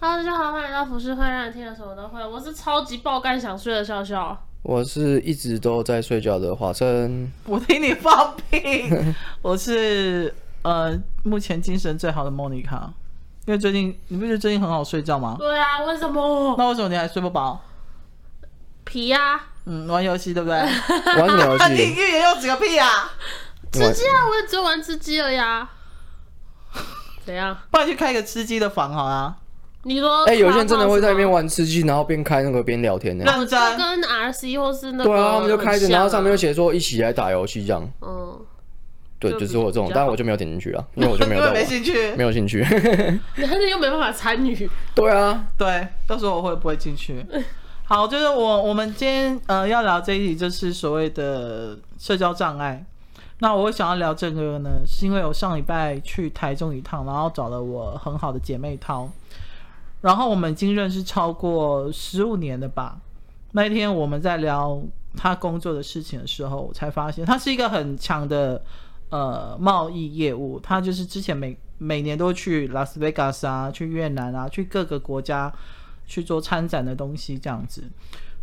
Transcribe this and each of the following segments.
Hello，大家好，欢迎来到浮世会，让你听了什么都会。我是超级爆肝想睡的笑笑，我是一直都在睡觉的华生。我听你放屁。我是呃，目前精神最好的莫妮卡，因为最近你不觉得最近很好睡觉吗？对啊，为什么？那为什么你还睡不饱？皮呀、啊，嗯，玩游戏对不对？玩什么游戏？你预言又止个屁啊？吃鸡啊，我也只有玩吃鸡了呀。怎样？不然去开一个吃鸡的房好啊。你说，哎、欸，有些人真的会在那边玩吃鸡，然后边开那个边聊天呢。认真。跟 RC 或是那个。对啊，他们就开着，然后上面就写说一起来打游戏这样。嗯。对，就，是我这种，但是我就没有点进去了，因为我就没有。没兴趣。没有兴趣。你还是又没办法参与。对啊，对，到时候我会不会进去？好，就是我我们今天呃要聊这一题，就是所谓的社交障碍。那我会想要聊这个呢，是因为我上礼拜去台中一趟，然后找了我很好的姐妹淘，然后我们已经认识超过十五年了吧。那一天我们在聊他工作的事情的时候，我才发现他是一个很强的呃贸易业务，他就是之前每每年都去拉斯维加斯啊，去越南啊，去各个国家去做参展的东西这样子。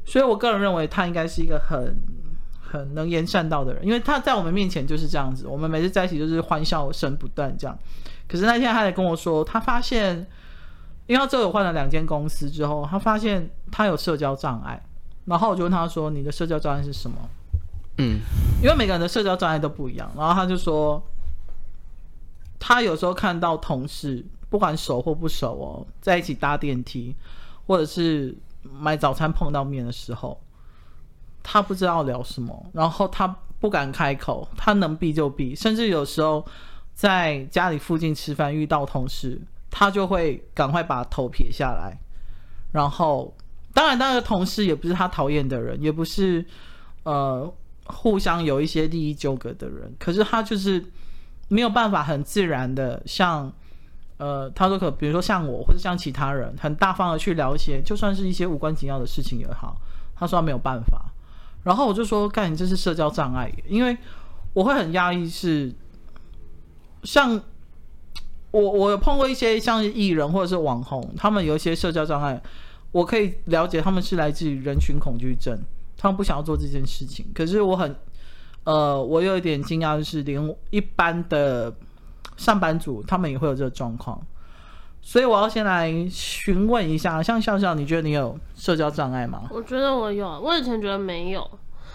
所以我个人认为他应该是一个很。很能言善道的人，因为他在我们面前就是这样子，我们每次在一起就是欢笑声不断这样。可是那天他还跟我说，他发现，因为他之后换了两间公司之后，他发现他有社交障碍。然后我就问他说：“你的社交障碍是什么？”嗯，因为每个人的社交障碍都不一样。然后他就说，他有时候看到同事不管熟或不熟哦，在一起搭电梯，或者是买早餐碰到面的时候。他不知道聊什么，然后他不敢开口，他能避就避，甚至有时候在家里附近吃饭遇到同事，他就会赶快把头撇下来。然后，当然，那个同事也不是他讨厌的人，也不是呃互相有一些利益纠葛的人，可是他就是没有办法很自然的像呃，他说可比如说像我或者像其他人，很大方的去聊一些，就算是一些无关紧要的事情也好，他说他没有办法。然后我就说：“干，你这是社交障碍，因为我会很压抑。是像我，我有碰过一些像是艺人或者是网红，他们有一些社交障碍，我可以了解他们是来自于人群恐惧症，他们不想要做这件事情。可是我很，呃，我有一点惊讶，就是连一般的上班族，他们也会有这个状况。所以我要先来询问一下，像笑笑，你觉得你有社交障碍吗？我觉得我有，我以前觉得没有。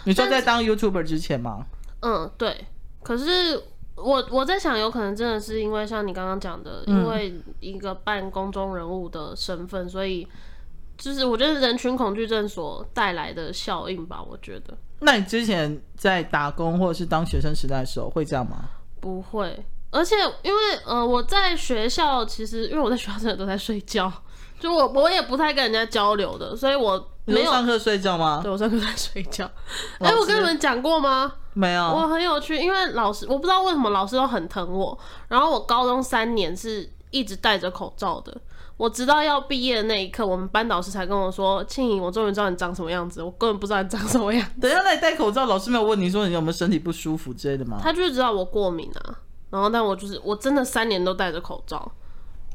你说在当 YouTuber 之前吗？嗯，对。可是我我在想，有可能真的是因为像你刚刚讲的，因为一个半公众人物的身份，嗯，所以就是我觉得人群恐惧症所带来的效应吧。我觉得。那你之前在打工或者是当学生时代的时候会这样吗？不会。而且，因为呃，我在学校其实，因为我在学校真的都在睡觉，就我我也不太跟人家交流的，所以我没有上课睡觉吗？对，我上课在睡觉。哎、欸，我跟你们讲过吗？没有。我很有趣，因为老师我不知道为什么老师都很疼我，然后我高中三年是一直戴着口罩的。我直到要毕业的那一刻，我们班导师才跟我说：“庆颖，我终于知道你长什么样子。”我根本不知道你长什么样子。等一下，那你戴口罩，老师没有问你说你有没有身体不舒服之类的吗？他就是知道我过敏啊。然后，但我就是我真的三年都戴着口罩，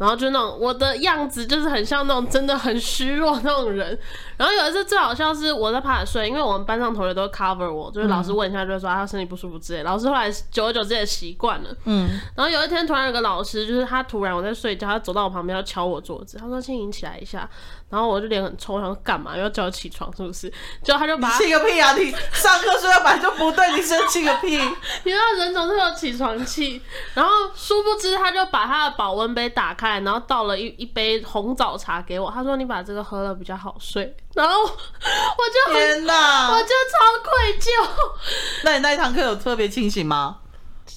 然后就那种我的样子就是很像那种真的很虚弱那种人。然后有一次最好笑是我在趴着睡，因为我们班上同学都 cover 我，就是老师问一下就会说他身体不舒服之类。老师后来久而久之也习惯了。嗯。然后有一天突然有个老师，就是他突然我在睡觉，他走到我旁边要敲我桌子，他说：“青莹起来一下。”然后我就脸很臭，我想说干嘛？要叫我起床是不是？结果他就把气个屁啊！你上课睡觉本来就不对，你生气个屁！你知道人总是有起床气。然后殊不知，他就把他的保温杯打开，然后倒了一一杯红枣茶给我。他说：“你把这个喝了比较好睡。”然后我就天哪，我就超愧疚。那你那一堂课有特别清醒吗？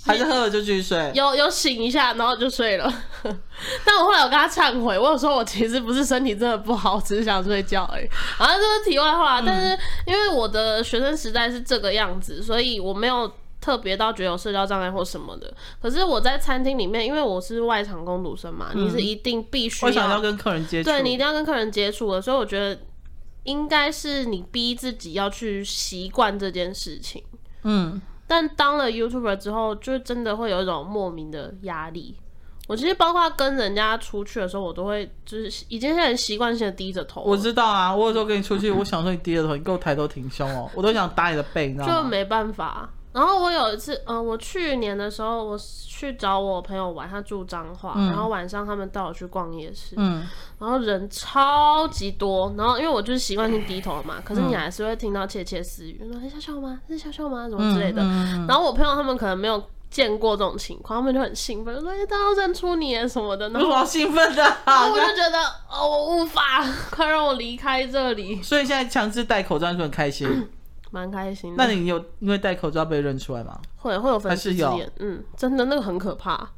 还是喝了就继续睡？有有醒一下，然后就睡了。但我后来有跟他忏悔，我有说我其实不是身体真的不好，只是想睡觉而已。然后这是题外话。嗯、但是因为我的学生时代是这个样子，所以我没有特别到觉得有社交障碍或什么的。可是我在餐厅里面，因为我是外场工读生嘛，嗯、你是一定必须要，要跟客人接触，对，你一定要跟客人接触的。所以我觉得应该是你逼自己要去习惯这件事情。嗯。但当了 YouTuber 之后，就真的会有一种莫名的压力。我其实包括跟人家出去的时候，我都会就是已经是很习惯性的低着头。我知道啊，我有时候跟你出去，我想说你低着头，你给我抬头挺胸哦，我都想打你的背，你知道吗？就没办法。然后我有一次，嗯、呃，我去年的时候，我去找我朋友玩，他住彰化，嗯、然后晚上他们带我去逛夜市，嗯，然后人超级多，然后因为我就是习惯性低头嘛，可是你还是会听到窃窃私语，说、嗯：“是笑笑吗？是笑笑吗？什么之类的。嗯嗯嗯”然后我朋友他们可能没有见过这种情况，他们就很兴奋，说：“哎，他要认出你什么的。”然后好兴奋的，然后我就觉得哦，我无法，快让我离开这里。所以现在强制戴口罩就很开心。嗯蛮开心的。那你有因为戴口罩被认出来吗？会会有粉丝有，嗯，真的那个很可怕。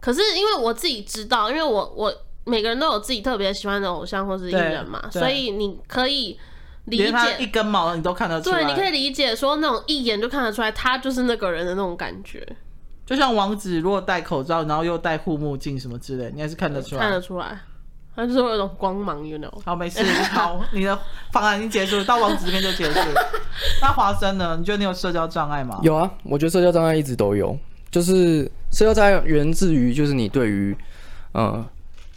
可是因为我自己知道，因为我我每个人都有自己特别喜欢的偶像或是艺人嘛，所以你可以理解他一根毛你都看得出来。对，你可以理解说那种一眼就看得出来他就是那个人的那种感觉。就像王子如果戴口罩，然后又戴护目镜什么之类，你还是看得出来，看得出来。他就是会有种光芒，you know。好，没事。好，你的方案已经结束，到王子这边就结束。那华生呢？你觉得你有社交障碍吗？有啊，我觉得社交障碍一直都有。就是社交障碍源自于，就是你对于，呃，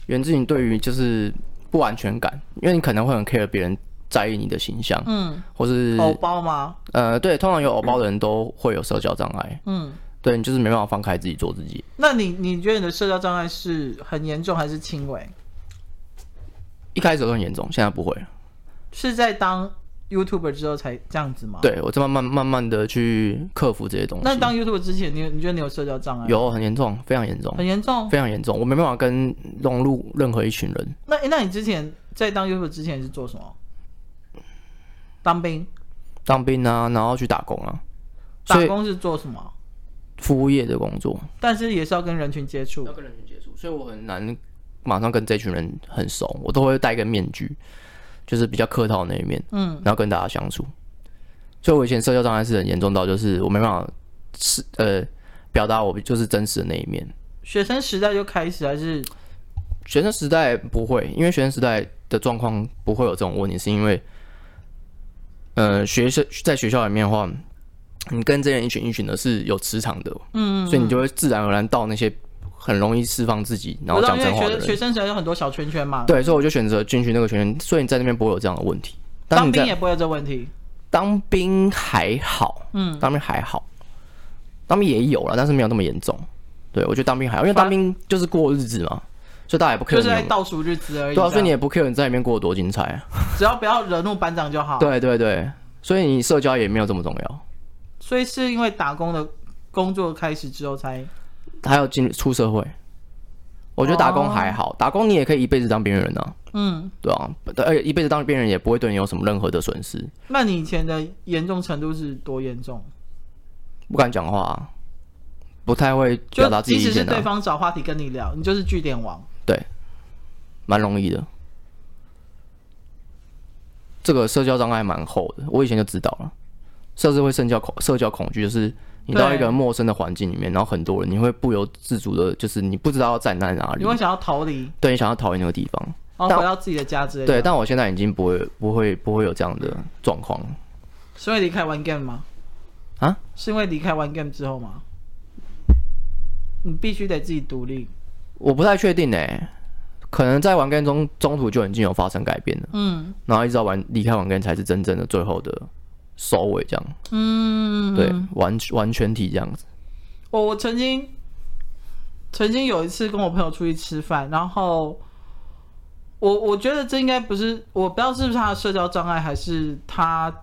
源自于你对于就是不安全感，因为你可能会很 care 别人在意你的形象，嗯，或是偶包吗？呃，对，通常有偶包的人都会有社交障碍，嗯，对，你就是没办法放开自己做自己。那你你觉得你的社交障碍是很严重还是轻微？一开始都很严重，现在不会。是在当 YouTuber 之后才这样子吗？对，我在慢慢慢慢的去克服这些东西。那当 YouTuber 之前，你你觉得你有社交障碍？有，很严重，非常严重，很严重，非常严重。我没办法跟融入任何一群人。那那你之前在当 YouTuber 之前是做什么？当兵？当兵啊，然后去打工啊。打工是做什么？服务业的工作。但是也是要跟人群接触，要跟人群接触，所以我很难。马上跟这群人很熟，我都会戴个面具，就是比较客套的那一面，嗯，然后跟大家相处。所以，我以前社交障碍是很严重到，就是我没办法是呃表达我就是真实的那一面。学生时代就开始还是？学生时代不会，因为学生时代的状况不会有这种问题，是因为呃学生在学校里面的话，你跟这人一群一群的是有磁场的，嗯，嗯，所以你就会自然而然到那些。很容易释放自己，然后讲真话的人。学生时代有很多小圈圈嘛。对，所以我就选择进去那个圈圈，所以你在那边不会有这样的问题。当兵也不会有这个问题。当兵还好，嗯，当兵还好，当兵也有了，但是没有那么严重。对，我觉得当兵还好，因为当兵就是过日子嘛，所以大家也不 care。就是在倒数日子而已。对啊，所以你也不 care 你在里面过得多精彩啊。只要不要惹怒班长就好。对对对，所以你社交也没有这么重要。所以是因为打工的工作开始之后才。还要进出社会，我觉得打工还好，打工你也可以一辈子当边缘人啊。嗯，对啊，而且一辈子当边缘人也不会对你有什么任何的损失。那你以前的严重程度是多严重？不敢讲话，不太会表达自己意见。即使是对方找话题跟你聊，你就是据点王。对，蛮容易的。这个社交障碍蛮厚的，我以前就知道了。社会社交恐社交恐惧就是。你到一个陌生的环境里面，然后很多人，你会不由自主的，就是你不知道要站在哪里，你会想要逃离，对，你想要逃离那个地方，然后回到自己的家之类的。对，但我现在已经不会、不会、不会有这样的状况。是因为离开玩 game 吗？啊？是因为离开玩 game 之后吗？你必须得自己独立。我不太确定诶、欸，可能在玩 game 中中途就已经有发生改变了。嗯，然后一直到玩离开玩 game 才是真正的最后的。收尾这样，嗯，对，完完全体这样子。我我曾经曾经有一次跟我朋友出去吃饭，然后我我觉得这应该不是，我不知道是不是他的社交障碍，还是他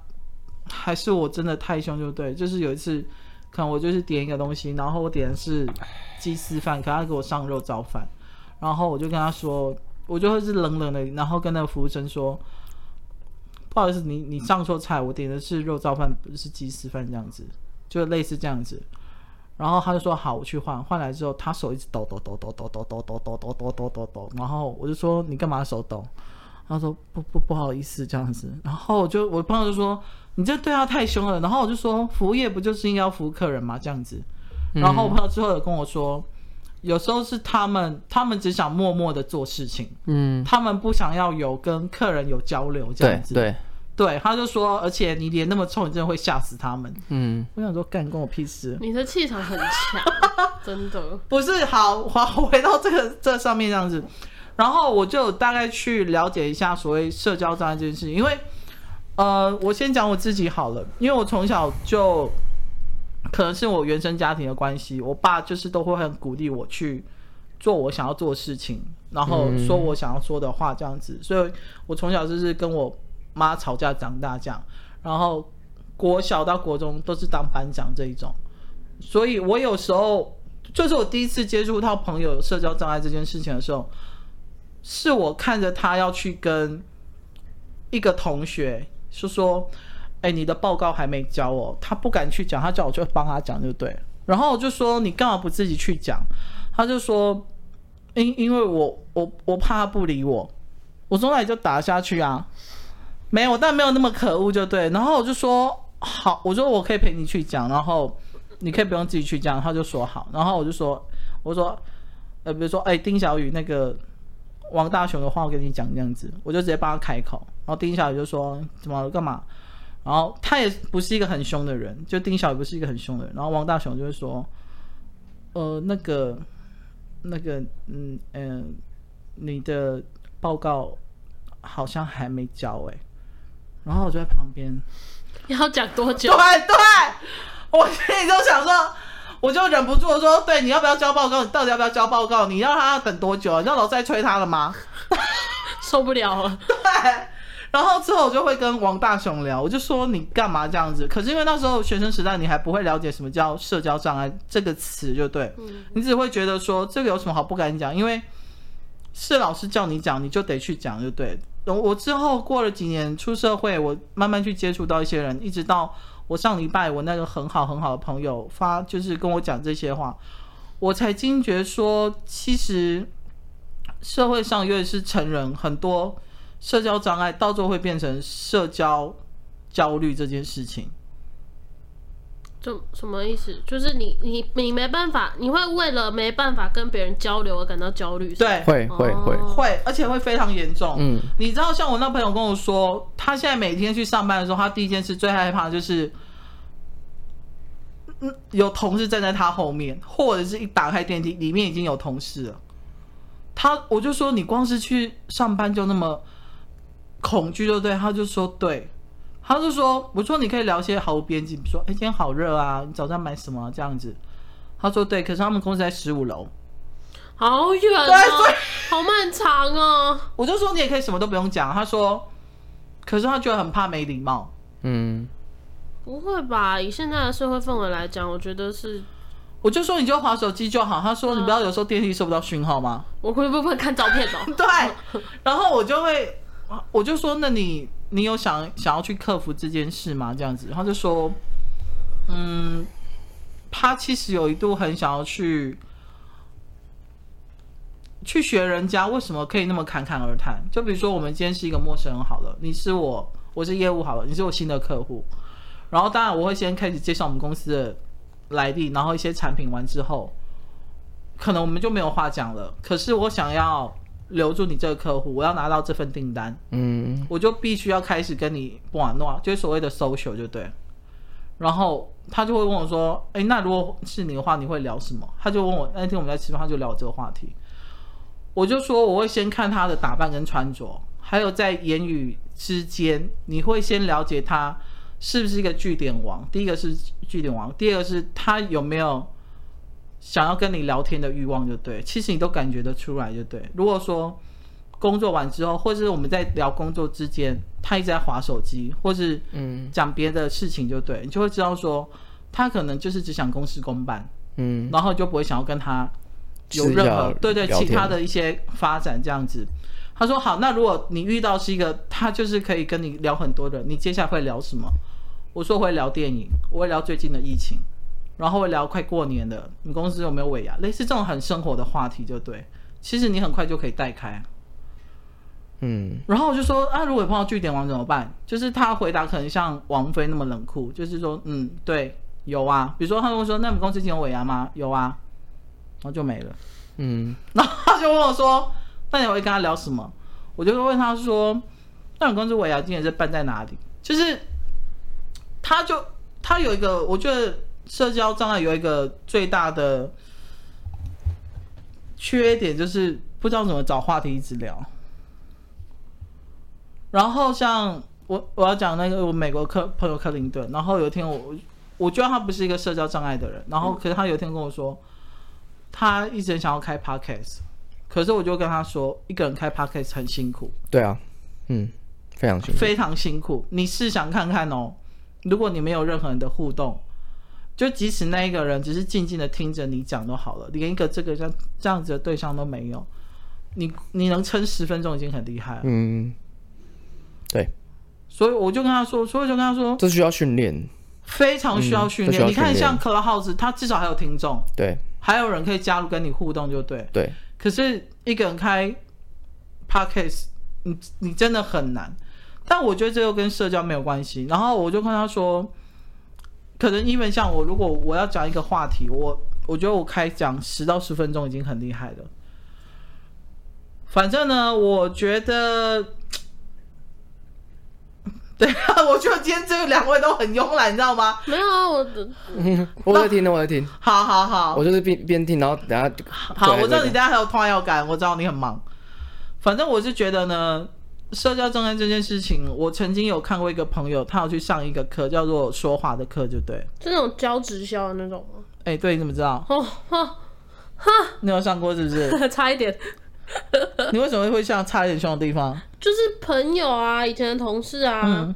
还是我真的太凶就对。就是有一次，可能我就是点一个东西，然后我点的是鸡丝饭，可他给我上肉燥饭，然后我就跟他说，我就会是冷冷的，然后跟那个服务生说。不好意思，你你上错菜，我点的是肉燥饭，不是鸡丝饭，这样子，就类似这样子。然后他就说好，我去换。换来之后，他手一直抖抖抖抖抖抖抖抖抖抖抖抖抖抖。然后我就说你干嘛手抖？他说不不不好意思这样子。然后我就我朋友就说你这对他太凶了。然后我就说服务业不就是应该要服务客人吗？这样子。然后我朋友之后有跟我说，有时候是他们他们只想默默的做事情，嗯，他们不想要有跟客人有交流这样子。对。对对，他就说，而且你脸那么臭，你真的会吓死他们。嗯，我想说，干关我屁事。你的气场很强，真的。不是，好，好，回到这个这上面这样子，然后我就大概去了解一下所谓社交障碍这件事情，因为，呃，我先讲我自己好了，因为我从小就，可能是我原生家庭的关系，我爸就是都会很鼓励我去做我想要做的事情，然后说我想要说的话这样子，所以我从小就是跟我。妈吵架长大这样，然后国小到国中都是当班长这一种，所以我有时候就是我第一次接触到朋友社交障碍这件事情的时候，是我看着他要去跟一个同学说说，哎，你的报告还没交哦，他不敢去讲，他叫我去帮他讲就对，然后我就说你干嘛不自己去讲？他就说因因为我我我怕他不理我，我从那里就打下去啊。没有，但没有那么可恶，就对。然后我就说好，我说我可以陪你去讲，然后你可以不用自己去讲。他就说好，然后我就说，我说，呃，比如说，哎，丁小雨那个王大雄的话，我跟你讲这样子，我就直接帮他开口。然后丁小雨就说怎么，干嘛？然后他也不是一个很凶的人，就丁小也不是一个很凶的人。然后王大雄就会说，呃，那个，那个，嗯嗯、你的报告好像还没交哎、然后我就在旁边，要讲多久？对对，我心里就想说，我就忍不住说，对，你要不要交报告？你到底要不要交报告？你要他等多久？你要老在催他了吗？受不了了。对，然后之后我就会跟王大雄聊，我就说你干嘛这样子？可是因为那时候学生时代，你还不会了解什么叫社交障碍这个词，就对，嗯、你只会觉得说这个有什么好不敢讲？因为是老师叫你讲，你就得去讲，就对。我之后过了几年出社会，我慢慢去接触到一些人，一直到我上礼拜我那个很好很好的朋友发，就是跟我讲这些话，我才惊觉说，其实社会上尤其是成人，很多社交障碍到最后会变成社交焦虑这件事情。就什么意思？就是你你你没办法，你会为了没办法跟别人交流而感到焦虑。对，会会会会，而且会非常严重。嗯，你知道，像我那朋友跟我说，他现在每天去上班的时候，他第一件事最害怕的就是，嗯，有同事站在他后面，或者是一打开电梯，里面已经有同事了。他，我就说，你光是去上班就那么恐惧，对不对？他就说，对。他就说：“我说你可以聊些毫无边际，比如说，哎，今天好热啊，你早上买什么这样子？”他说：“对，可是他们公司在十五楼，好远啊，好漫长哦。”我就说：“你也可以什么都不用讲。”他说：“可是他觉得很怕没礼貌。”嗯，不会吧？以现在的社会氛围来讲，我觉得是。我就说：“你就划手机就好。”他说：“你不要有时候电梯收不到讯号吗？”我会不会看照片哦？对，然后我就会，我就说：“那你。”你有想想要去克服这件事吗？这样子，他就说，嗯，他其实有一度很想要去去学人家为什么可以那么侃侃而谈。就比如说，我们今天是一个陌生人好了，你是我，我是业务好了，你是我新的客户，然后当然我会先开始介绍我们公司的来历，然后一些产品完之后，可能我们就没有话讲了。可是我想要。留住你这个客户，我要拿到这份订单，嗯，我就必须要开始跟你玩弄，就是所谓的 social，就对。然后他就会问我说：“哎，那如果是你的话，你会聊什么？”他就问我那天我们在吃饭，他就聊这个话题。我就说我会先看他的打扮跟穿着，还有在言语之间，你会先了解他是不是一个据点王。第一个是据点王，第二个是他有没有。想要跟你聊天的欲望就对，其实你都感觉得出来就对。如果说工作完之后，或是我们在聊工作之间，他一直在划手机，或是嗯讲别的事情就对，你就会知道说他可能就是只想公事公办，嗯，然后就不会想要跟他有任何对对其他的一些发展这样子。他说好，那如果你遇到是一个他就是可以跟你聊很多的，你接下来会聊什么？我说会聊电影，我会聊最近的疫情。然后会聊快过年了，你公司有没有尾牙？类似这种很生活的话题就对。其实你很快就可以带开。嗯。然后我就说啊，如果碰到据点王怎么办？就是他回答可能像王菲那么冷酷，就是说嗯，对，有啊。比如说他跟我说，那你们公司今天有尾牙吗？有啊。然后就没了。嗯。然后他就问我说，那你会跟他聊什么？我就会问他说，那你们公司尾牙今年是办在哪里？就是他就他有一个，我觉得社交障碍有一个最大的缺点，就是不知道怎么找话题一直聊。然后像我我要讲那个我美国客朋友克林顿，然后有一天我我觉得他不是一个社交障碍的人，然后可是他有一天跟我说，他一直想要开 podcast，可是我就跟他说，一个人开 podcast 很辛苦。对啊，嗯，非常辛苦，非常辛苦。你试想看看哦，如果你没有任何人的互动，就即使那一个人只是静静的听着你讲都好了，连一个这个像这样子的对象都没有，你你能撑十分钟已经很厉害了。嗯。对，所以我就跟他说，所以就跟他说，这需要训练，非常需要训练。嗯、你看，像 Clubhouse，他至少还有听众，对，还有人可以加入跟你互动，就对。对。可是一个人开 Podcast，你你真的很难。但我觉得这又跟社交没有关系。然后我就跟他说，可能因为像我，如果我要讲一个话题，我我觉得我开讲十到十分钟已经很厉害了。反正呢，我觉得。对啊，我觉得今天这两位都很慵懒，你知道吗？没有啊，我的，我在听呢，我在听。好好好，我就是边边听，然后等下。好，我知道你等下还有话要赶，我知道你很忙。反正我是觉得呢，社交障碍这件事情，我曾经有看过一个朋友，他要去上一个课，叫做说话的课，就对。是那种教直销的那种吗？哎、欸，对，你怎么知道？哦，哈，你有上过是不是？差一点。你为什么会像差一点凶的地方？就是朋友啊，以前的同事啊，嗯、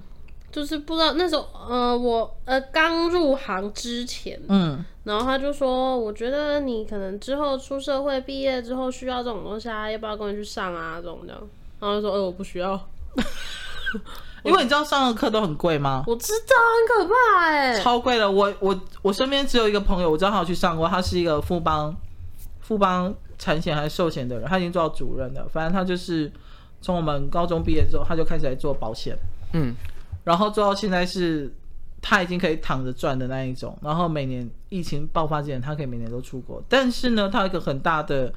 就是不知道那时候，呃，我呃刚入行之前，嗯，然后他就说，我觉得你可能之后出社会毕业之后需要这种东西啊，要不要跟我去上啊？这种这样，然后就说，哎、欸，我不需要，因为你知道上的课都很贵吗？我知道，很可怕哎、欸，超贵的。我我我身边只有一个朋友，我知道他有去上过，他是一个富邦富邦。产险还是寿险的人，他已经做到主任了。反正他就是从我们高中毕业之后，他就开始来做保险，嗯，然后做到现在是他已经可以躺着赚的那一种。然后每年疫情爆发之前，他可以每年都出国。但是呢，他有一个很大的，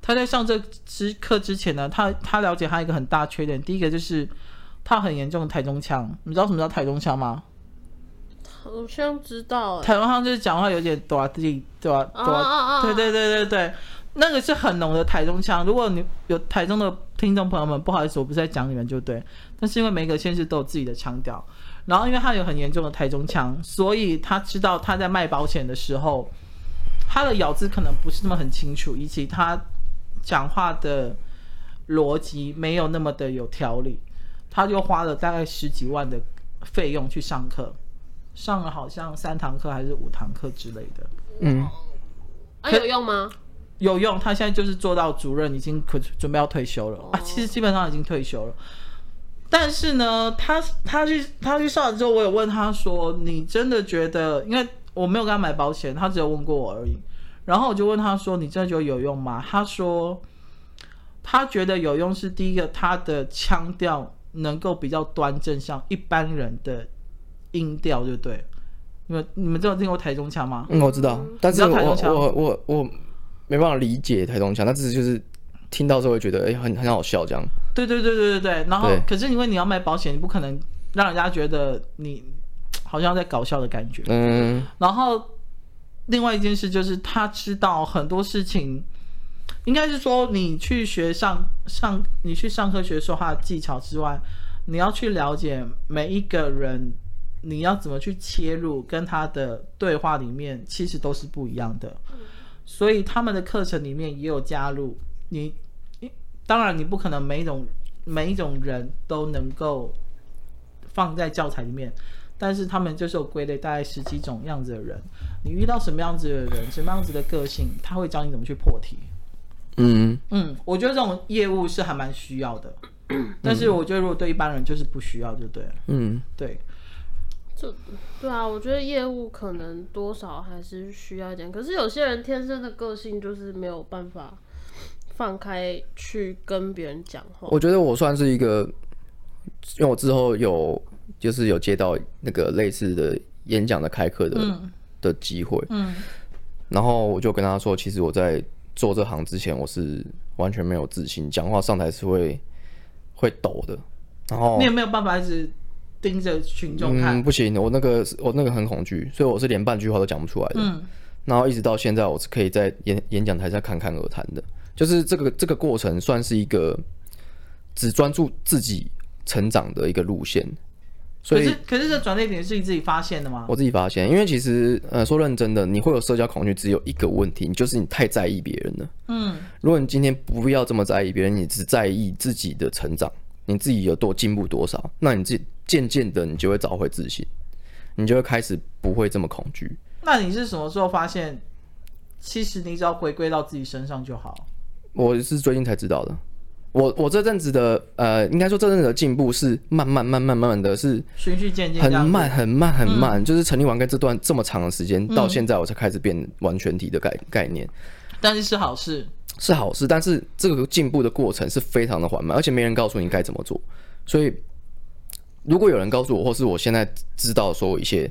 他在上这之课之前呢，他他了解他一个很大缺点。第一个就是他很严重的台中腔，你知道什么叫台中腔吗？好像知道，台中腔就是讲话有点多地对吧？对对对对对。那个是很浓的台中腔，如果你有台中的听众朋友们，不好意思，我不是在讲你们就对。但是因为每个县市都有自己的腔调，然后因为他有很严重的台中腔，所以他知道他在卖保险的时候，他的咬字可能不是那么很清楚，以及他讲话的逻辑没有那么的有条理，他就花了大概十几万的费用去上课，上了好像三堂课还是五堂课之类的。嗯，啊，有用吗？有用，他现在就是做到主任，已经可准备要退休了啊。其实基本上已经退休了，但是呢，他他去他去上了之后，我有问他说：“你真的觉得？”因为我没有跟他买保险，他只有问过我而已。然后我就问他说：“你真的觉得有用吗？”他说：“他觉得有用是第一个，他的腔调能够比较端正，像一般人的音调，就对。你们你们知道听过台中腔吗？嗯，我知道，但是我我我我。我没办法理解台中腔，但只是就是听到之后会觉得哎、欸、很很好笑这样。对对对对对对。然后可是因为你要卖保险，你不可能让人家觉得你好像在搞笑的感觉。嗯。然后另外一件事就是他知道很多事情，应该是说你去学上上你去上课学说话的技巧之外，你要去了解每一个人，你要怎么去切入跟他的对话里面，其实都是不一样的。所以他们的课程里面也有加入你，当然你不可能每一种每一种人都能够放在教材里面，但是他们就是有归类大概十几种样子的人，你遇到什么样子的人，什么样子的个性，他会教你怎么去破题。嗯嗯，我觉得这种业务是还蛮需要的，但是我觉得如果对一般人就是不需要，就对了。嗯，对。就对啊，我觉得业务可能多少还是需要一点。可是有些人天生的个性就是没有办法放开去跟别人讲话。我觉得我算是一个，因为我之后有就是有接到那个类似的演讲的开课的、嗯、的机会，嗯，然后我就跟他说，其实我在做这行之前，我是完全没有自信，讲话上台是会会抖的。然后你有没有办法一直？盯着群众看。嗯，不行，我那个我那个很恐惧，所以我是连半句话都讲不出来的。嗯，然后一直到现在，我是可以在演演讲台上侃侃而谈的。就是这个这个过程算是一个只专注自己成长的一个路线。所以可是可是这转捩点是你自己发现的吗？我自己发现，因为其实呃说认真的，你会有社交恐惧，只有一个问题，就是你太在意别人了。嗯，如果你今天不要这么在意别人，你只在意自己的成长，你自己有多进步多少，那你自己渐渐的你就会找回自信，你就会开始不会这么恐惧。那你是什么时候发现，其实你只要回归到自己身上就好？我是最近才知道的。我我这阵子的呃，应该说这阵子的进步是慢慢慢慢慢慢的是循序渐进，很慢很慢很慢，嗯、就是成立完跟这段这么长的时间，到现在我才开始变完全体的概概念。但是是好事，是好事，但是这个进步的过程是非常的缓慢，而且没人告诉你该怎么做。所以如果有人告诉我，或是我现在知道说一些，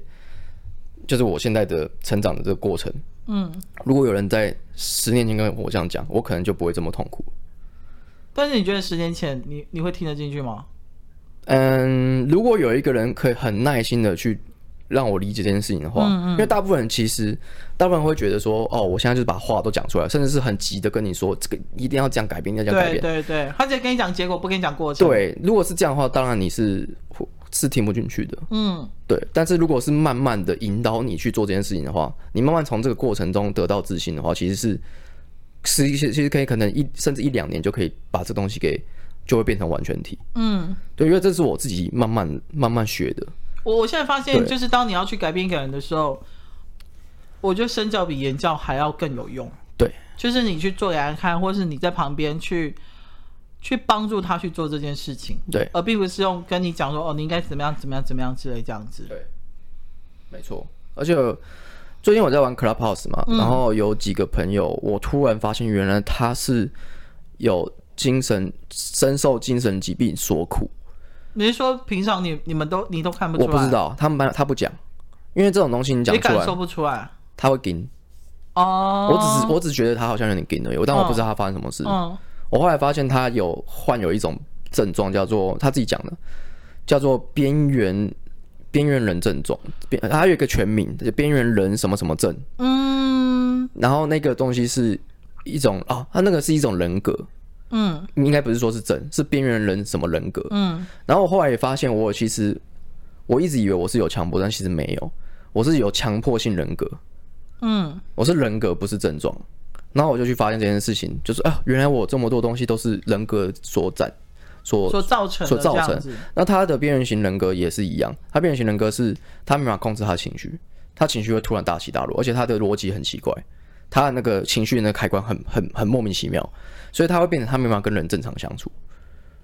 就是我现在的成长的这个过程，嗯，如果有人在十年前跟我这样讲，我可能就不会这么痛苦。但是你觉得十年前你你会听得进去吗？嗯，如果有一个人可以很耐心的去让我理解这件事情的话，嗯嗯，因为大部分人其实大部分人会觉得说，哦，我现在就是把话都讲出来，甚至是很急的跟你说这个一定要这样改变，要这样改变。对对对，他直接跟你讲结果，不跟你讲过程。对，如果是这样的话，当然你是是听不进去的。嗯，对。但是如果是慢慢的引导你去做这件事情的话，你慢慢从这个过程中得到自信的话，其实是。是一些其实可以可能一甚至一两年就可以把这东西给就会变成完全体。嗯，对，因为这是我自己慢慢慢慢学的。我我现在发现，就是当你要去改变一个人的时候，我觉得身教比言教还要更有用。对，就是你去做给他看，或是你在旁边去去帮助他去做这件事情。对，而并不是用跟你讲说哦，你应该怎么样怎么样怎么样之类这样子。对，没错，而且。最近我在玩 Clubhouse 嘛，嗯、然后有几个朋友，我突然发现原来他是有精神深受精神疾病所苦。你是说平常你你们都你都看不出来？我不知道，他们班他不讲，因为这种东西你讲出来，你感受不出来，他会惊。哦，我只是我只觉得他好像有点惊而已，但我不知道他发生什么事。嗯，我后来发现他有患有一种症状，叫做他自己讲的，叫做边缘。边缘人症状，边还有一个全名，就边缘人什么什么症。嗯，然后那个东西是一种哦，它那个是一种人格。嗯，应该不是说是症，是边缘人什么人格。嗯，然后我后来也发现，我其实我一直以为我是有强迫，但其实没有，我是有强迫性人格。嗯，我是人格，不是症状。然后我就去发现这件事情，就是啊，原来我这么多东西都是人格所在。所所造成所造成，那他的边缘型人格也是一样，他边缘型人格是他没办法控制他的情绪，他情绪会突然大起大落，而且他的逻辑很奇怪，他的那个情绪的那个开关很 很很莫名其妙，所以他会变成他没办法跟人正常相处。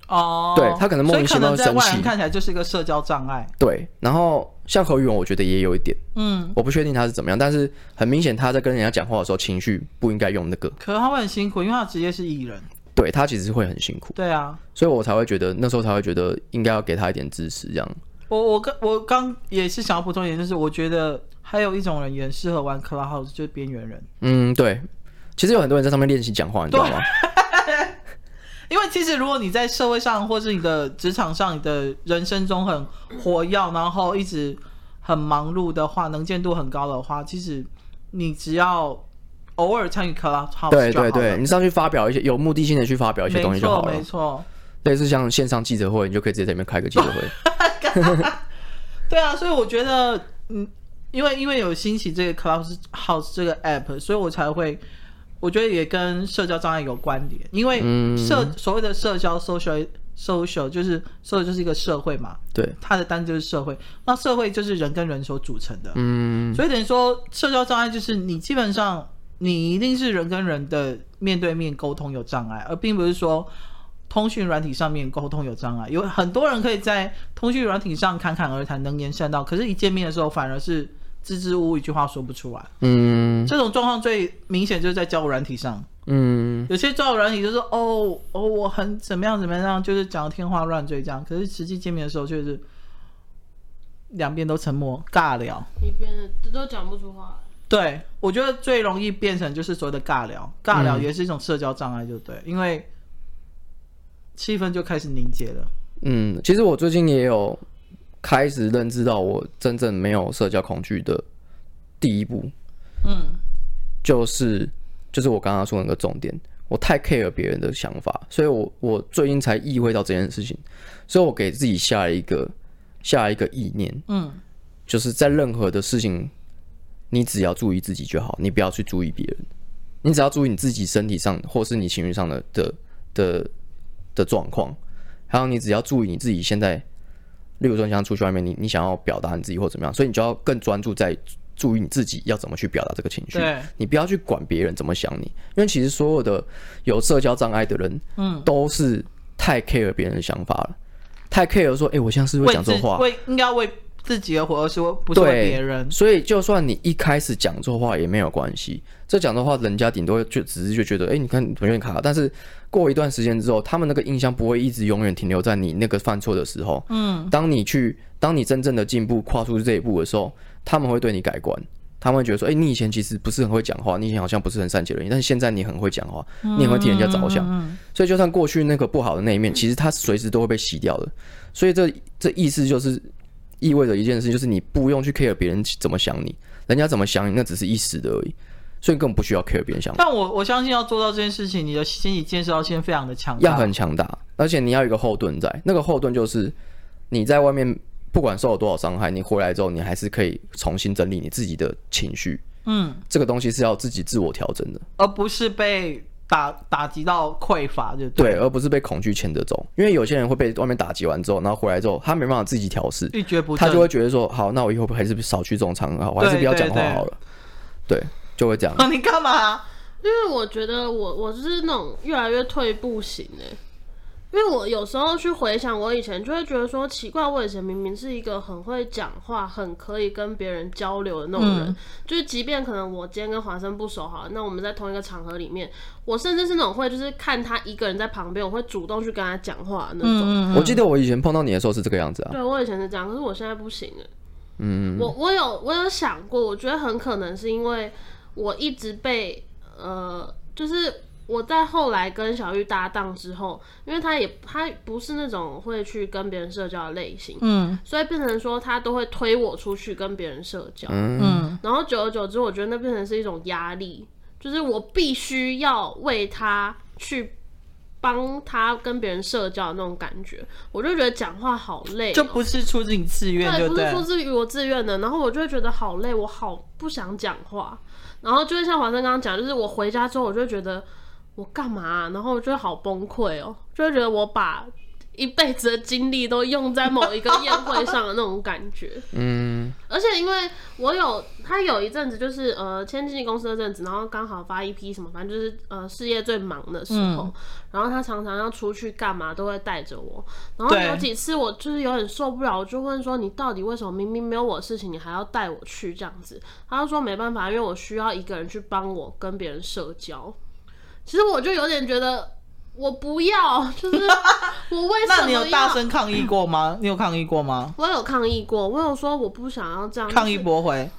哦，对他可能莫名其妙生气，在外人看起来就是一个社交障碍。对，然后像何宇文，我觉得也有一点，嗯，我不确定他是怎么样，但是很明显他在跟人家讲话的时候，情绪不应该用那个。可能他会很辛苦，因为他职业是艺人。对，他其实会很辛苦，对啊，所以我才会觉得那时候才会觉得应该要给他一点支持，这样。我我刚我刚也是想要补充一点，就是我觉得还有一种人也适合玩 Clubhouse，就是边缘人。嗯，对，其实有很多人在上面练习讲话，你知道吗？因为其实如果你在社会上或是你的职场上，你的人生中很活跃，然后一直很忙碌的话，能见度很高的话，其实你只要。偶尔参与 Clubhouse，对对对，你上去发表一些有目的性的去发表一些东西就好了。没错，类似像线上记者会，你就可以直接在里面开个记者会。对啊，所以我觉得，嗯，因为因为有兴起这个 Clubhouse 这个 app，所以我才会，我觉得也跟社交障碍有关联。因为社、嗯、所谓的社交 social social 就是社就是一个社会嘛，对，它的单就是社会。那社会就是人跟人所组成的，嗯，所以等于说社交障碍就是你基本上。你一定是人跟人的面对面沟通有障碍，而并不是说通讯软体上面沟通有障碍。有很多人可以在通讯软体上侃侃而谈，能言善道，可是一见面的时候反而是支支吾吾，一句话说不出来。嗯，这种状况最明显就是在交友软体上。嗯，有些交友软体就是哦哦，我很怎么样怎么样，就是讲天花乱坠这样，可是实际见面的时候却是两边都沉默尬聊，一边都讲不出话。对，我觉得最容易变成就是所谓的尬聊，尬聊也是一种社交障碍，就对，嗯、因为气氛就开始凝结了。嗯，其实我最近也有开始认知到我真正没有社交恐惧的第一步，嗯，就是就是我刚刚说的那个重点，我太 care 别人的想法，所以我我最近才意会到这件事情，所以我给自己下了一个下了一个意念，嗯，就是在任何的事情，你只要注意自己就好，你不要去注意别人，你只要注意你自己身体上或是你情绪上的的的的状况，还有你只要注意你自己现在，例如说你想出去外面，你你想要表达你自己或怎么样，所以你就要更专注在。注意你自己要怎么去表达这个情绪，对，你不要去管别人怎么想你，因为其实所有的有社交障碍的人，嗯，都是太 care 别人的想法了，太 care 说，哎、欸，我现在是不是会讲错话？为应该为自己的活，而是不是为别人。所以，就算你一开始讲错话也没有关系，这讲的话，人家顶多就只是就觉得，哎、欸，你看有点卡，但是过一段时间之后，他们那个印象不会一直永远停留在你那个犯错的时候，嗯，当你去，当你真正的进步跨出这一步的时候。他们会对你改观，他们会觉得说：“哎、欸，你以前其实不是很会讲话，你以前好像不是很善解人意，但是现在你很会讲话，你很会替人家着想。嗯嗯嗯”所以，就算过去那个不好的那一面，其实它随时都会被洗掉的。所以这，这这意思就是意味着一件事，就是你不用去 care 别人怎么想你，人家怎么想你，那只是一时的而已。所以，根本不需要 care 别人想。但我我相信要做到这件事情，你的心理建设要先非常的强大，要很强大，而且你要有一个后盾在，那个后盾就是你在外面。不管受了多少伤害，你回来之后，你还是可以重新整理你自己的情绪。嗯，这个东西是要自己自我调整的，而不是被打打击到匮乏就对，对，而不是被恐惧牵着走。因为有些人会被外面打击完之后，然后回来之后，他没办法自己调试，一蹶不振，他就会觉得说：好，那我以后还是少去这种场合，我还是不要讲话好了。对，就会这样。啊 你干嘛？因为我觉得我我是那种越来越退步型诶。因为我有时候去回想我以前，就会觉得说奇怪，我以前明明是一个很会讲话、很可以跟别人交流的那种人，嗯、就是即便可能我今天跟华生不熟哈，那我们在同一个场合里面，我甚至是那种会就是看他一个人在旁边，我会主动去跟他讲话的那种。嗯、我记得我以前碰到你的时候是这个样子啊。对，我以前是这样，可是我现在不行了。嗯，我我有我有想过，我觉得很可能是因为我一直被呃，就是。我在后来跟小玉搭档之后，因为他也他不是那种会去跟别人社交的类型，嗯，所以变成说他都会推我出去跟别人社交，嗯，然后久而久之，我觉得那变成是一种压力，就是我必须要为他去帮他跟别人社交的那种感觉，我就觉得讲话好累喔，就不是出自你自愿，对，不是出自于我自愿的，然后我就会觉得好累，我好不想讲话，然后就会像华生刚刚讲，就是我回家之后，我就觉得。我干嘛啊？然后我就好崩溃哦，就会觉得我把一辈子的精力都用在某一个宴会上的那种感觉。嗯，而且因为我有他有一阵子就是呃签经纪公司的阵子，然后刚好发一批什么，反正就是呃事业最忙的时候，嗯、然后他常常要出去干嘛都会带着我。然后有几次我就是有点受不了，我就问说，你到底为什么明明没有我的事情，你还要带我去这样子？他就说没办法，因为我需要一个人去帮我跟别人社交。其实我就有点觉得，我不要，就是我为什么？那你有大声抗议过吗？你有抗议过吗？我有抗议过，我有说我不想要这样。抗议驳回。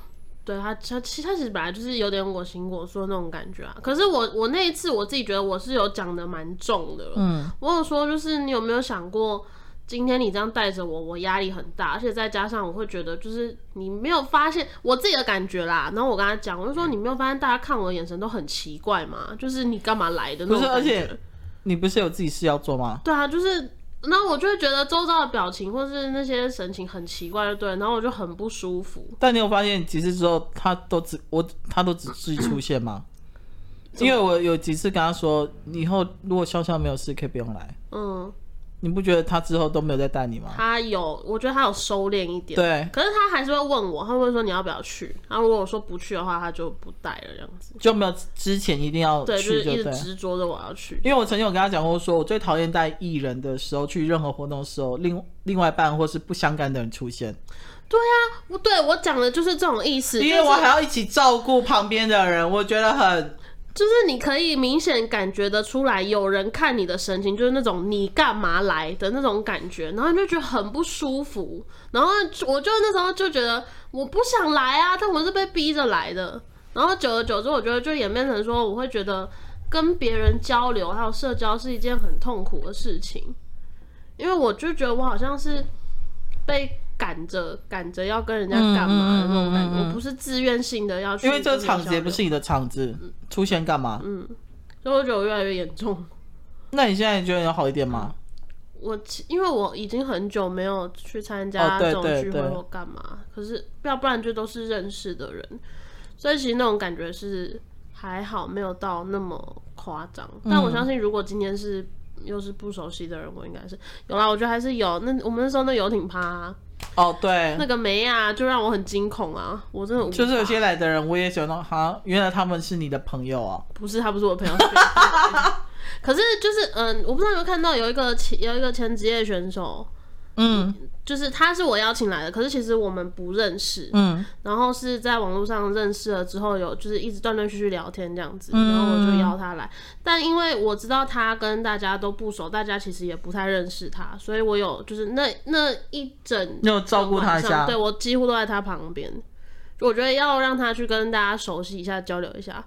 对他，他其实他其实本来就是有点我行我素那种感觉啊。可是我我那一次我自己觉得我是有讲的蛮重的。嗯。我有说就是你有没有想过？今天你这样带着我，我压力很大，而且再加上我会觉得，就是你没有发现我自己的感觉啦。然后我跟他讲，我就说你没有发现大家看我的眼神都很奇怪吗？就是你干嘛来的那种而且你不是有自己事要做吗？对啊，就是，然后我就会觉得周遭的表情或是那些神情很奇怪，对，然后我就很不舒服。但你有发现几次之后，他都只我他都只自己出现吗？因为我有几次跟他说，以后如果潇潇没有事，可以不用来。嗯。你不觉得他之后都没有再带你吗？他有，我觉得他有收敛一点。对，可是他还是会问我，他会说你要不要去？然后如果我说不去的话，他就不带了，这样子就没有之前一定要去，对，就是一直执着着我要去。因为我曾经有跟他讲过，说我最讨厌带艺人的时候去任何活动的时候，另另外一半或是不相干的人出现。对啊，我对我讲的就是这种意思，因为我还要一起照顾旁边的人，我觉得很。就是你可以明显感觉得出来，有人看你的神情，就是那种你干嘛来的那种感觉，然后你就觉得很不舒服。然后我就那时候就觉得我不想来啊，但我是被逼着来的。然后久而久之，我觉得就演变成说，我会觉得跟别人交流还有社交是一件很痛苦的事情，因为我就觉得我好像是被。赶着赶着要跟人家干嘛的那种感觉，我不是自愿性的要去。因为这个场子也不是你的场子，出现干嘛？嗯，所以我觉得我越来越严重。那你现在觉得有好一点吗？我因为我已经很久没有去参加这种聚会或干嘛，哦、可是要不然就都是认识的人，所以其实那种感觉是还好，没有到那么夸张。但我相信，如果今天是又是不熟悉的人，我应该是有啦。我觉得还是有。那我们那时候那游艇趴、啊，哦对，那个梅啊，就让我很惊恐啊！我真的就是有些来的人，我也想到哈，原来他们是你的朋友啊？不是，他不是我朋友。可是就是嗯，我不知道有没有看到有一个前有一个前职业选手，嗯，就是他是我邀请来的，可是其实我们不认识，嗯，然后是在网络上认识了之后，有就是一直断断续续聊天这样子，然后我就邀他来，但因为我知道他跟大家都不熟，大家其实也不太认识他，所以我有就是那那一整有照顾他一下，对，我几乎都在他旁边，我觉得要让他去跟大家熟悉一下，交流一下。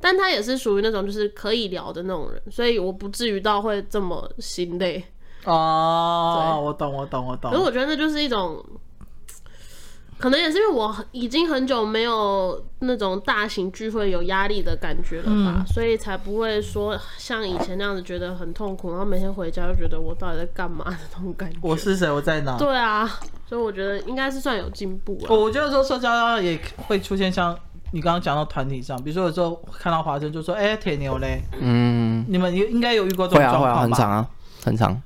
但他也是属于那种就是可以聊的那种人，所以我不至于到会这么心累。哦，我懂，我懂，我懂。可是我觉得那就是一种，可能也是因为我已经很久没有那种大型聚会有压力的感觉了吧，嗯、所以才不会说像以前那样子觉得很痛苦，然后每天回家就觉得我到底在干嘛的那种感觉。我是谁？我在哪？对啊，所以我觉得应该是算有进步了。我觉得说社交也会出现像。你刚刚讲到团体上，比如说有时候看到华生就说：“哎、欸，铁牛嘞。”嗯，你们应该有遇过这种状况吧？会啊，会啊，很长啊，很长。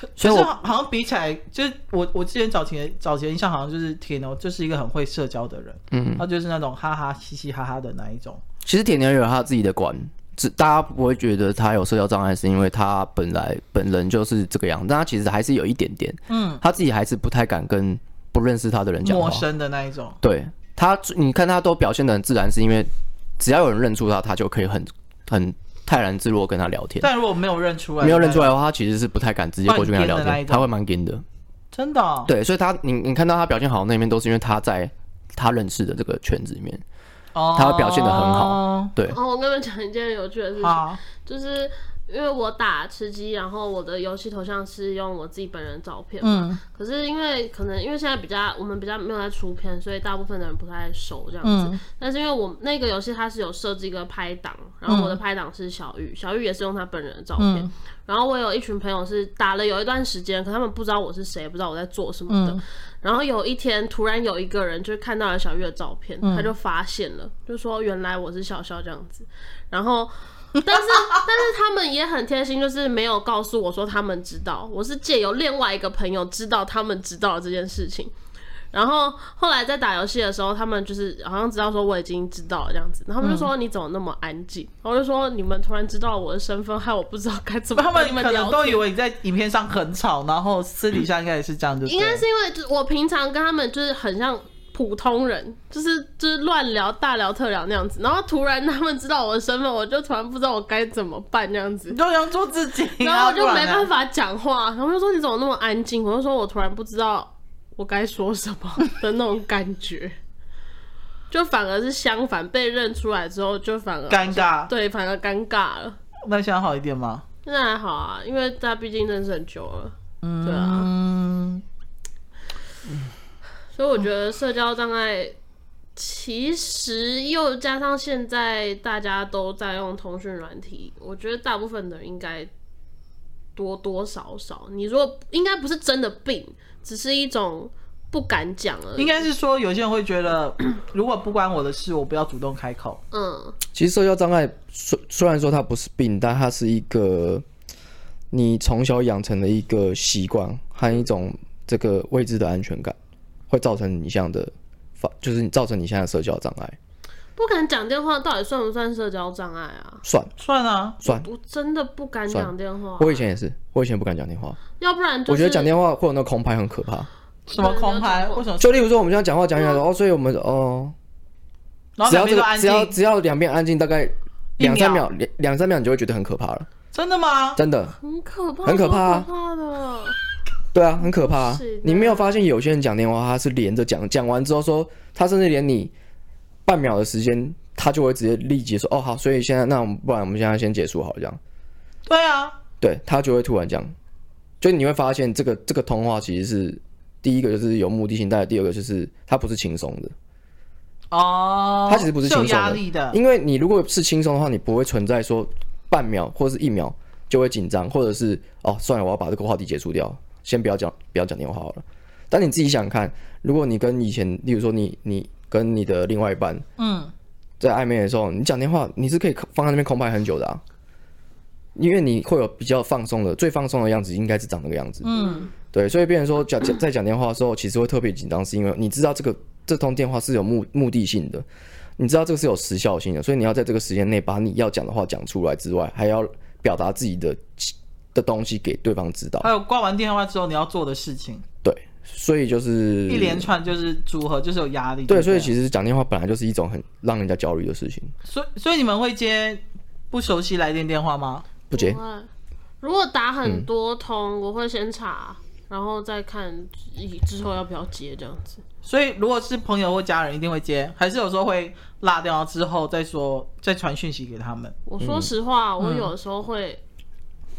可是好像比起来，就是我我之前早前早前印象好像就是铁牛就是一个很会社交的人，嗯，他就是那种哈哈嘻嘻哈哈的那一种。其实铁牛有他自己的关，只大家不会觉得他有社交障碍，是因为他本来本人就是这个样子，但他其实还是有一点点，嗯，他自己还是不太敢跟不认识他的人讲话，陌生的那一种，对。他，你看他都表现的很自然，是因为只要有人认出他，他就可以很很泰然自若跟他聊天。但如果没有认出来，没有认出来的话，他其实是不太敢直接过去跟他聊天，他会蛮惊的。真的、哦？对，所以他，你你看到他表现好的那一面，都是因为他在他认识的这个圈子里面，哦、他会表现的很好。对。哦，我跟你们讲一件有趣的事情，就是。因为我打吃鸡，然后我的游戏头像是用我自己本人的照片嘛。嗯、可是因为可能因为现在比较我们比较没有在出片，所以大部分的人不太熟这样子。嗯、但是因为我那个游戏它是有设置一个拍档，然后我的拍档是小玉，小玉也是用她本人的照片。嗯、然后我有一群朋友是打了有一段时间，可他们不知道我是谁，不知道我在做什么的。嗯、然后有一天突然有一个人就看到了小玉的照片，嗯、他就发现了，就说原来我是小肖这样子。然后。但是但是他们也很贴心，就是没有告诉我说他们知道，我是借由另外一个朋友知道他们知道这件事情。然后后来在打游戏的时候，他们就是好像知道说我已经知道了这样子，然后他们就说你怎么那么安静？然后我就说你们突然知道我的身份，害我不知道该怎么。他们可能都以为你在影片上很吵，然后私底下应该也是这样子。应该是因为就我平常跟他们就是很像。普通人就是就是乱聊大聊特聊那样子，然后突然他们知道我的身份，我就突然不知道我该怎么办那样子，就要做自己，然后我就没办法讲话，然后就说你怎么那么安静？我就说我突然不知道我该说什么的那种感觉，就反而是相反，被认出来之后就反而尴尬，对，反而尴尬了。那现在好一点吗？现在还好啊，因为大家毕竟认识很久了，嗯，对啊，嗯。所以我觉得社交障碍，其实又加上现在大家都在用通讯软体，我觉得大部分的人应该多多少少，你如果应该不是真的病，只是一种不敢讲了。应该是说有些人会觉得，如果不关我的事，我不要主动开口。嗯，其实社交障碍虽虽然说它不是病，但它是一个你从小养成的一个习惯和一种这个未知的安全感。会造成你这样的发，就是你造成你现在的社交障碍。不敢讲电话，到底算不算社交障碍啊？算，算啊，算。我真的不敢讲电话。我以前也是，我以前不敢讲电话。要不然，我觉得讲电话会有那空拍很可怕。什么空拍？为什么？就例如说，我们现在讲话讲起来哦，所以我们哦，只要这个，只要只要两边安静，大概两三秒，两两三秒，你就会觉得很可怕了。真的吗？真的。很可怕，很可怕，可怕的。对啊，很可怕啊。你没有发现有些人讲电话，他是连着讲，讲完之后说，他甚至连你半秒的时间，他就会直接立即说，哦好，所以现在那我们不然我们现在先结束好了，这样。对啊，对他就会突然讲，就你会发现这个这个通话其实是第一个就是有目的性，但第二个就是他不是轻松的。哦，他其实不是轻松的，力的。因为你如果是轻松的话，你不会存在说半秒或者是一秒就会紧张，或者是哦算了，我要把这个话题结束掉，先不要讲不要讲电话好了。但你自己想想看，如果你跟以前，例如说你你跟你的另外一半，嗯，在暧昧的时候，你讲电话，你是可以放在那边空白很久的啊，因为你会有比较放松的，最放松的样子应该是长那个样子，嗯，对，所以变成说讲讲在讲电话的时候，其实会特别紧张，是因为你知道这个。这通电话是有目目的性的，你知道这个是有时效性的，所以你要在这个时间内把你要讲的话讲出来之外，还要表达自己的的东西给对方知道。还有挂完电话之后你要做的事情。对，所以就是一连串就是组合，就是有压力。对，所以其实讲电话本来就是一种很让人家焦虑的事情。所以，所以你们会接不熟悉来电电话吗？不接。如果打很多通，嗯、我会先查，然后再看之后要不要接这样子。所以，如果是朋友或家人，一定会接，还是有时候会落掉之后再说，再传讯息给他们。我说实话，嗯、我有的时候会，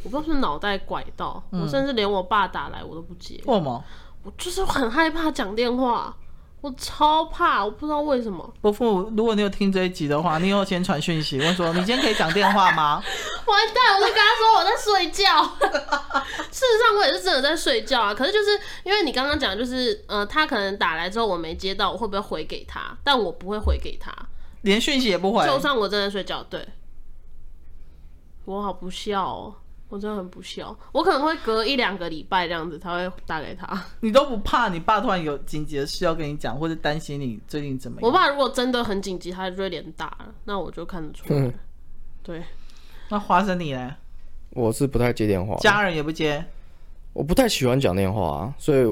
我不知道是脑袋拐到，嗯、我甚至连我爸打来我都不接。为什么？我就是很害怕讲电话。我超怕，我不知道为什么。伯父，如果你有听这一集的话，你有先传讯息问说：“你今天可以讲电话吗？” 完蛋，我就跟他说我在睡觉。事实上，我也是真的在睡觉啊。可是就是因为你刚刚讲，就是呃，他可能打来之后我没接到，我会不会回给他？但我不会回给他，连讯息也不回。就算我正在睡觉，对，我好不孝哦。我真的很不孝，我可能会隔一两个礼拜这样子才会打给他。你都不怕你爸突然有紧急的事要跟你讲，或者担心你最近怎么样？我爸如果真的很紧急，他就会连打了，那我就看得出来。嗯、对，那花生你呢？我是不太接电话，家人也不接。我不太喜欢讲电话啊，所以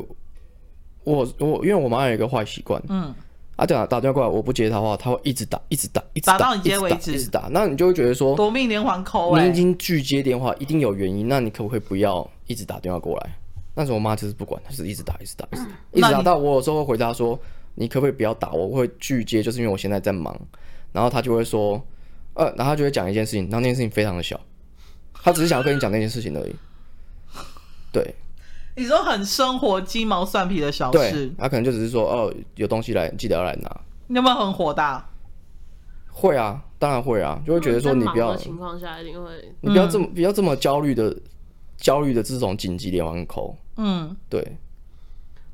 我我因为我妈有一个坏习惯，嗯。啊，对啊打电话过来，我不接他的话，他会一直打，一直打，一直打，打到你接为止，一直打。那你就会觉得说，夺命连环 call，欸，你已经拒接电话，一定有原因。那你可不可以不要一直打电话过来？但是我妈就是不管，她就是一直打，一直打，一直打，一直打到我有时候会回答说，你可不可以不要打我？我会拒接，就是因为我现在在忙。然后他就会说，呃，然后他就会讲一件事情，然后那件事情非常的小，他只是想要跟你讲那件事情而已。对。你说很生活、鸡毛蒜皮的小事，他可能就只是说哦，有东西来，记得要来拿。你有没有很火大？会啊，当然会啊，就会觉得说你不要情况下一定会，你不要这么不要这么焦虑的焦虑的这种紧急连环 call。嗯，对。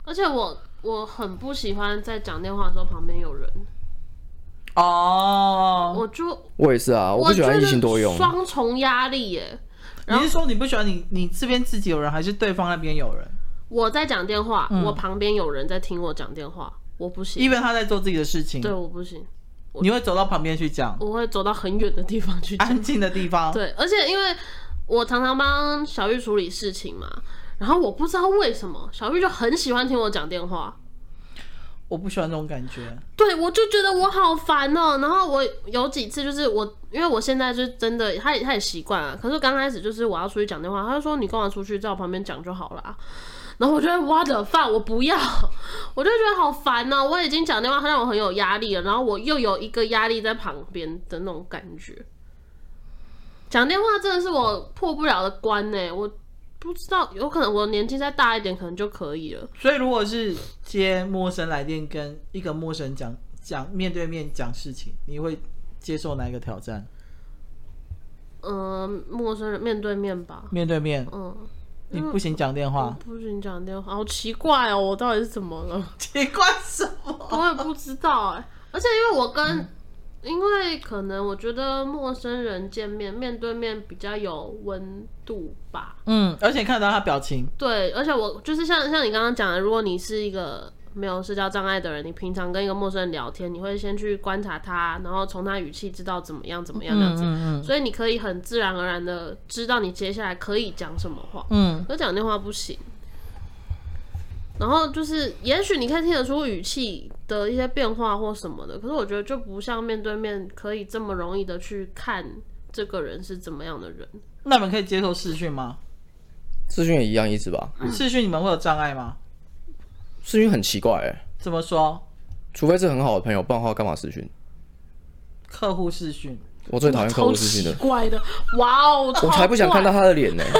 而且我我很不喜欢在讲电话的时候旁边有人。哦，我就我也是啊，我不喜欢一心多用，双重压力耶。你是说你不喜欢你你这边自己有人，还是对方那边有人？我在讲电话，嗯、我旁边有人在听我讲电话，我不行。因为他在做自己的事情，对，我不行。你会走到旁边去讲？我会走到很远的地方去讲，安静的地方。对，而且因为我常常帮小玉处理事情嘛，然后我不知道为什么小玉就很喜欢听我讲电话。我不喜欢这种感觉，对，我就觉得我好烦哦、然后我有几次就是我，因为我现在就真的，他也他也习惯了。可是刚开始就是我要出去讲电话，他就说你跟我出去在我旁边讲就好了。然后我觉得我的饭我不要，我就觉得好烦哦、我已经讲电话，他让我很有压力了，然后我又有一个压力在旁边的那种感觉。讲电话真的是我破不了的关呢、我。不知道，有可能我年纪再大一点，可能就可以了。所以，如果是接陌生来电，跟一个陌生人讲讲面对面讲事情，你会接受哪一个挑战？嗯、呃，陌生人面对面吧。面对面，嗯，你不行讲电话，不行讲电话，好奇怪哦，我到底是怎么了？奇怪什么？我也不知道哎，而且因为我跟。嗯因为可能我觉得陌生人见面面对面比较有温度吧。嗯，而且看到他表情。对，而且我就是像像你刚刚讲的，如果你是一个没有社交障碍的人，你平常跟一个陌生人聊天，你会先去观察他，然后从他语气知道怎么样怎么样这样子。嗯嗯嗯。所以你可以很自然而然的知道你接下来可以讲什么话。嗯。可讲电话不行。然后就是，也许你可以听得出语气的一些变化或什么的，可是我觉得就不像面对面可以这么容易的去看这个人是怎么样的人。那你们可以接受视讯吗？视讯也一样意思吧？视讯你们会有障碍吗？视讯很奇怪哎、欸。怎么说？除非是很好的朋友，不然的话干嘛视讯？客户视讯。我最讨厌客户视讯的。怪的，哇哦！我才不想看到他的脸呢、欸。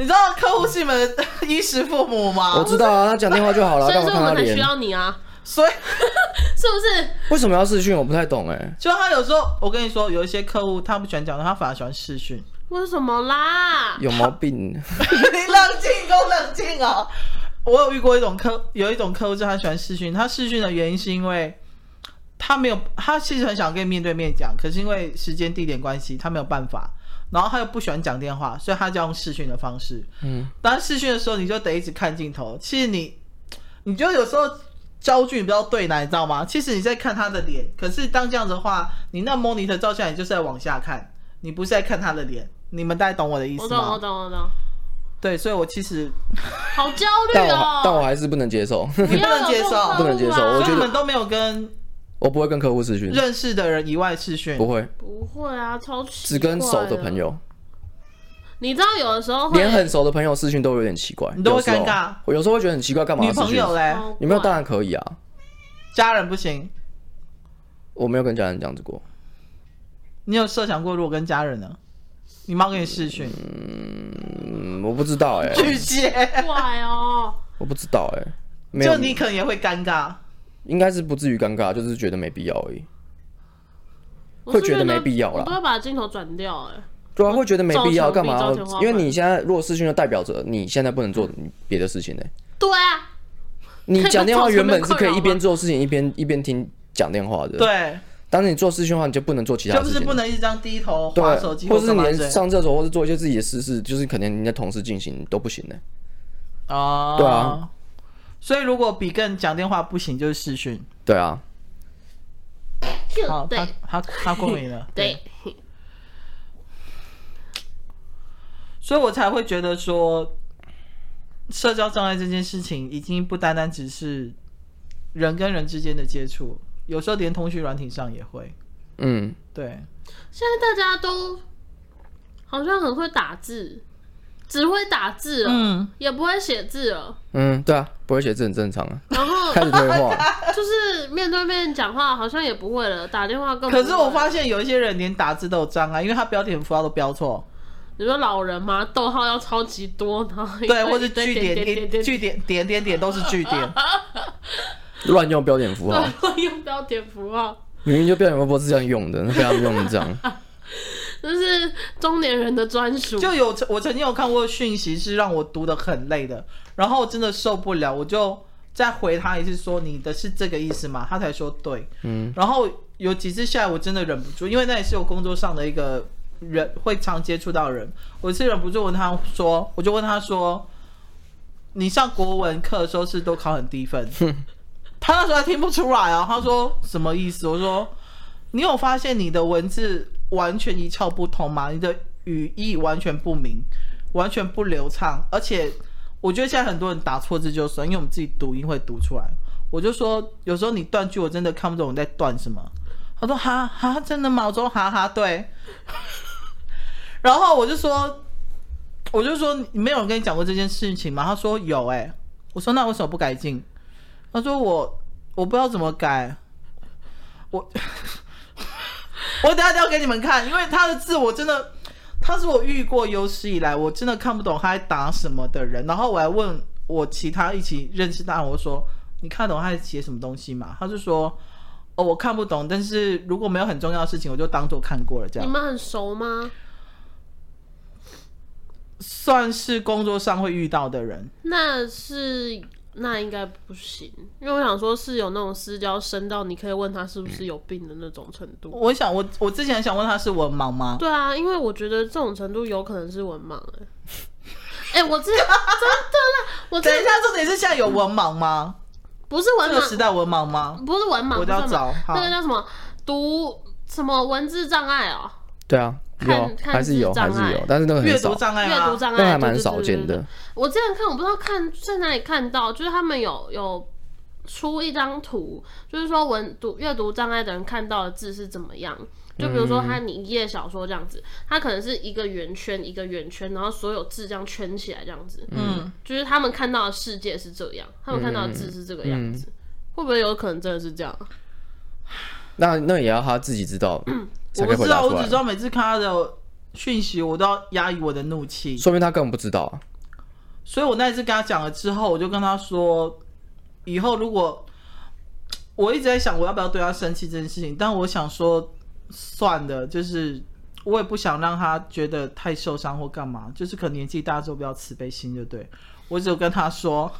你知道客户是你们的衣食父母吗？我知道啊，他讲电话就好了，所以干嘛看他说我们很需？要你啊，所以 是不是？为什么要视讯？我不太懂哎。就他有时候，我跟你说，有一些客户他不喜欢讲，他反而喜欢视讯。为什么啦？有毛病。你冷静，给我冷静啊！我有遇过一种客，有一种客户是他喜欢视讯，他视讯的原因是因为他没有，他其实很想跟你面对面讲，可是因为时间地点关系，他没有办法。然后他又不喜欢讲电话，所以他就要用视讯的方式。嗯，当视讯的时候，你就得一直看镜头。其实你，你就有时候焦距比较对难，你知道吗？其实你在看他的脸，可是当这样子的话，你那 monitor 照下来，你就是在往下看，你不是在看他的脸。你们大概懂我的意思吗？我懂，我懂，我懂。对，所以我其实好焦但我虑哦！但我还是不能接受，你不能接受 不能接受我觉得你们都没有跟我不会跟客户视讯，认识的人以外视讯。不会，不会啊，超奇只跟熟的朋。友，你知道有的时候会连很熟的朋友视讯都有点奇怪，你都会尴尬我有时候会觉得很奇怪，干嘛女？朋友嘞，超女朋友当然可以啊，家人不行。我没有跟家人这样子过。你有设想过如果跟家人呢？你妈跟你视讯，嗯，我不知道哎、巨蟹，怪哦。我不知道哎、就你可能也会尴尬。应该是不至于尴尬，就是觉得没必要而已。会觉得没必要了我都会把镜头转掉哎。对啊，会觉得没必要，干嘛因为你现在如果视讯，就代表着你现在不能做别的事情呢、对啊，你讲电话原本是可以一边做事情一边一边听讲电话的。。对，当你做视讯的话，你就不能做其他事情。就不是不能一直这样低头对滑手机，或是连上厕所，或是做一些自己的私事，就是可能你的同事进行都不行呢、哦，对啊。所以如果比更讲电话不行，就是视讯。对啊，好，他对他他过敏了。对，所以我才会觉得说，社交障碍这件事情已经不单单只是人跟人之间的接触，有时候连通讯软体上也会。嗯，对，现在大家都好像很会打字，只会打字了，嗯也不会写字了。嗯，对啊，不会写字很正常啊。然后 开始退化，就是面对面讲话，好像也不会了，打电话更不会。可是我发现有一些人连打字都有障碍，因为他标点符号都标错，你说老人吗？逗号要超级多，然后对，或是句点点点点句点点点点都是句点，乱用标点符号，乱，用标点符号，明明就标点符号不是这样用的，那被他们用成这样。这是中年人的专属。就有我曾经有看过讯息是让我读的很累的，然后我真的受不了，我就再回他一次说你的是这个意思吗？他才说对，嗯，然后有几次下来我真的忍不住，因为那也是我工作上的一个人会常接触到人，我是忍不住问他说，我就问他说，你上国文课的时候是都考很低分？他那时候还听不出来啊，他说什么意思？我说你有发现你的文字完全一窍不通吗？你的语义完全不明，完全不流畅，而且我觉得现在很多人打错字就算，因为我们自己读音会读出来。我就说有时候你断句我真的看不懂你在断什么。他说哈哈真的吗？我说哈哈对。然后我就说我就说没有人跟你讲过这件事情吗？他说有哎、我说那为什么不改进？他说我我不知道怎么改。我 我等下就要给你们看，因为他的字我真的，他是我遇过有史以来我真的看不懂他在打什么的人。然后我还问我其他一起认识他，我说你看懂他在写什么东西吗？他就说哦我看不懂，但是如果没有很重要的事情，我就当做看过了这样。你们很熟吗？算是工作上会遇到的人，那是那应该不行，因为我想说是有那种私交深到你可以问他是不是有病的那种程度。我想我我之前想问他是文盲吗？对啊，因为我觉得这种程度有可能是文盲哎、欸。哎、我之前真的啦，我等一下，重点是现在有文盲吗？不是文盲，这个时代文盲吗？不是文盲，我就要找那个叫什么读什么文字障碍哦，对啊，有看看还是有还是有，但是那个很少阅读，障碍吗？阅读障碍，那还蛮少见的。我之前看，我不知道看在哪里看到，就是他们有有出一张图，就是说文读阅读障碍的人看到的字是怎么样。就比如说他你一页小说这样子，它可能是一个圆圈一个圆圈，然后所有字这样圈起来这样子。嗯，就是他们看到的世界是这样，他们看到的字是这个样子。会不会有可能真的是这样？那那也要他自己知道，才 我不知道，我只知。道每次看他的讯息，我都要压抑我的怒气。说明他根本不知道啊。所以我那一次跟他讲了之后，我就跟他说，以后如果我一直在想我要不要对他生气这件事情，但我想说算的，就是我也不想让他觉得太受伤或干嘛，就是可能年纪大之后比较慈悲心，就对。我只有跟他说，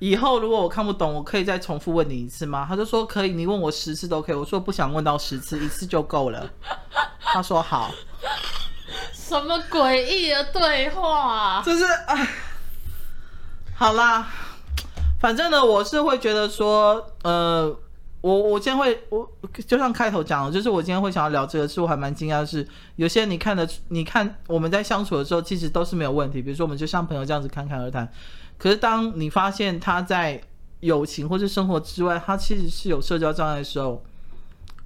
以后如果我看不懂，我可以再重复问你一次吗？他就说可以，你问我十次都可以。我说不想问到十次，一次就够了。他说好。什么诡异的对话？就是哎，好啦，反正呢，我是会觉得说，呃，我我今天会，我就像开头讲的，就是我今天会想要聊这个，是我还蛮惊讶的是，有些你看的，你看我们在相处的时候，其实都是没有问题，比如说我们就像朋友这样子侃侃而谈。可是当你发现他在友情或是生活之外，他其实是有社交障碍的时候，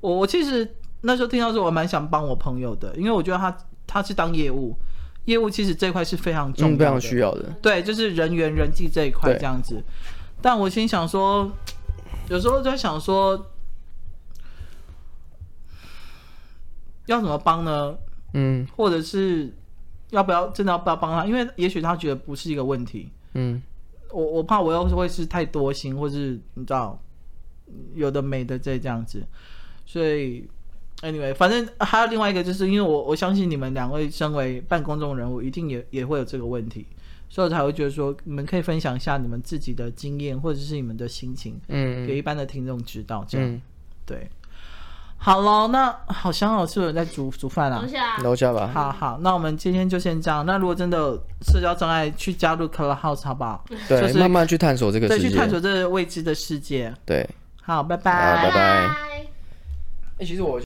我我其实那时候听到说，我蛮想帮我朋友的，因为我觉得他。他是当业务，业务其实这块是非常重要的，嗯，非常需要的。对，就是人员人际这一块这样子。但我心想说，有时候在想说，要怎么帮呢？嗯，或者是要不要真的要不要帮他？因为也许他觉得不是一个问题。嗯，我我怕我又会是太多心，或是你知道有的没的这这样子，所以。Anyway，反正还有另外一个，就是因为我我相信你们两位身为半公众人物，一定也也会有这个问题，所以我才会觉得说，你们可以分享一下你们自己的经验或者是你们的心情，嗯，给一般的听众知道，这样，嗯、对。好喽，那好像哦，是有人在煮煮饭啊？楼下，楼下吧。好好，那我们今天就先这样。那如果真的有社交障碍，去加入 Clubhouse 好不好？对，就是慢慢去探索这个世界，对，去探索这个未知的世界。对，好，拜拜，拜拜。哎、欸，其实我。